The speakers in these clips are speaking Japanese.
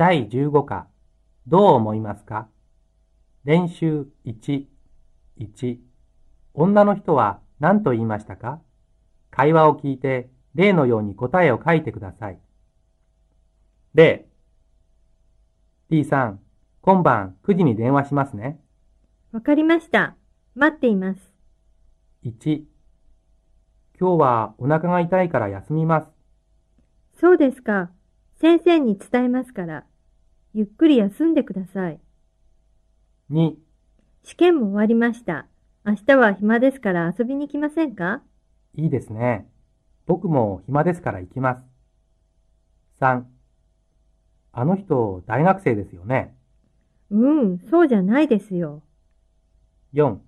第15課、どう思いますか？練習1、1、女の人は何と言いましたか？会話を聞いて、例のように答えを書いてください。例、P さん、今晩9時に電話しますね。わかりました。待っています。1、今日はお腹が痛いから休みます。そうですか。先生に伝えますから。ゆっくり休んでください。2、試験も終わりました。明日は暇ですから遊びに来ませんか？いいですね。僕も暇ですから行きます。3、あの人、大学生ですよね？うん、そうじゃないですよ。4、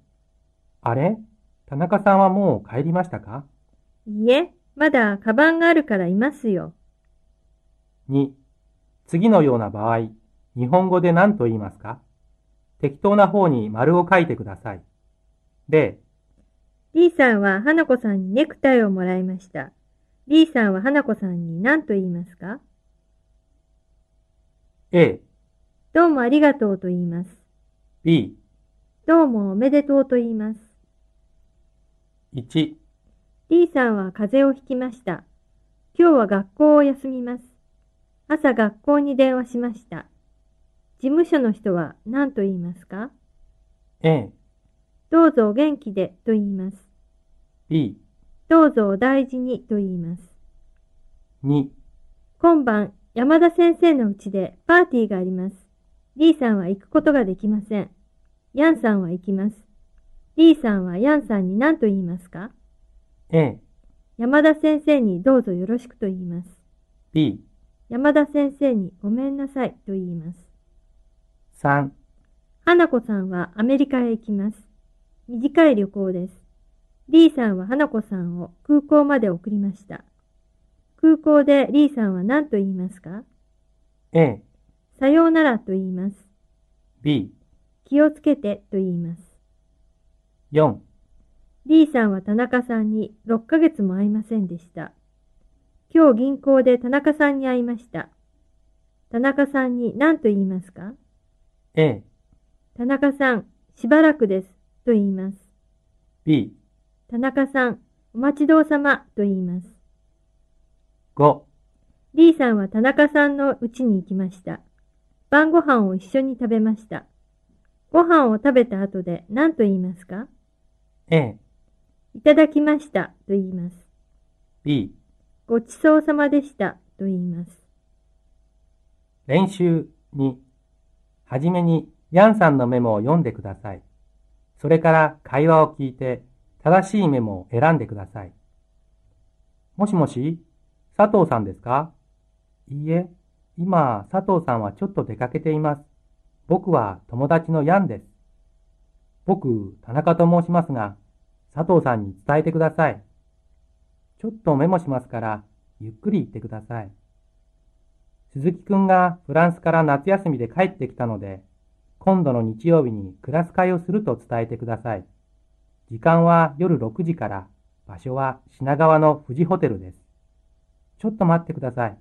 あれ？田中さんはもう帰りましたか？いいえ、まだカバンがあるからいますよ。2、次のような場合、日本語で何と言いますか？適当な方に丸を書いてください。例、D さんは花子さんにネクタイをもらいました。D さんは花子さんに何と言いますか？A、どうもありがとうと言います。B、どうもおめでとうと言います。1、D さんは風邪をひきました。今日は学校を休みます。朝学校に電話しました。事務所の人は何と言いますか？A、どうぞお元気でと言います。B、どうぞお大事にと言います。2、今晩、山田先生の家でパーティーがあります。D さんは行くことができません。ヤンさんは行きます。D さんはヤンさんに何と言いますか？A、山田先生にどうぞよろしくと言います。B、山田先生にごめんなさいと言います。3、花子さんはアメリカへ行きます。短い旅行です。D さんは花子さんを空港まで送りました。空港で D さんは何と言いますか？A、さようならと言います。B、気をつけてと言います。4、D さんは田中さんに6ヶ月も会いませんでした。今日銀行で田中さんに会いました。田中さんに何と言いますか？A、田中さん、しばらくですと言います。B、田中さん、お待ちどうさまと言います。5、D さんは田中さんの家に行きました。晩ご飯を一緒に食べました。ご飯を食べた後で何と言いますか？A、いただきましたと言います。B、ごちそうさまでしたと言います。練習2、はじめにヤンさんのメモを読んでください。それから会話を聞いて正しいメモを選んでください。もしもし、佐藤さんですか？いいえ、今佐藤さんはちょっと出かけています。僕は友達のヤンです。僕、田中と申しますが、佐藤さんに伝えてください。ちょっとメモしますから、ゆっくり言ってください。鈴木くんがフランスから夏休みで帰ってきたので、今度の日曜日にクラス会をすると伝えてください。時間は夜6時から、場所は品川の富士ホテルです。ちょっと待ってください。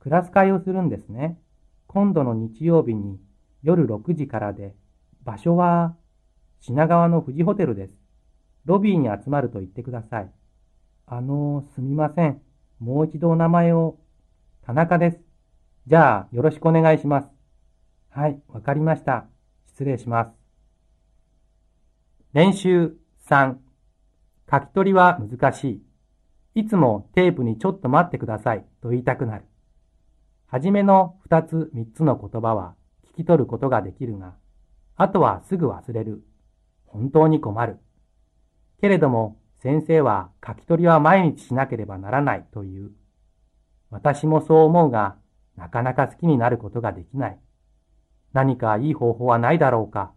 クラス会をするんですね。今度の日曜日に夜6時からで、場所は品川の富士ホテルです。ロビーに集まると言ってください。あの、すみません。もう一度お名前を。田中です。じゃあ、よろしくお願いします。はい、わかりました。失礼します。練習3。書き取りは難しい。いつもテープにちょっと待ってくださいと言いたくなる。はじめの2つ3つの言葉は聞き取ることができるが、あとはすぐ忘れる。本当に困る。けれども先生は書き取りは毎日しなければならないという。私もそう思うが、なかなか好きになることができない。何かいい方法はないだろうか。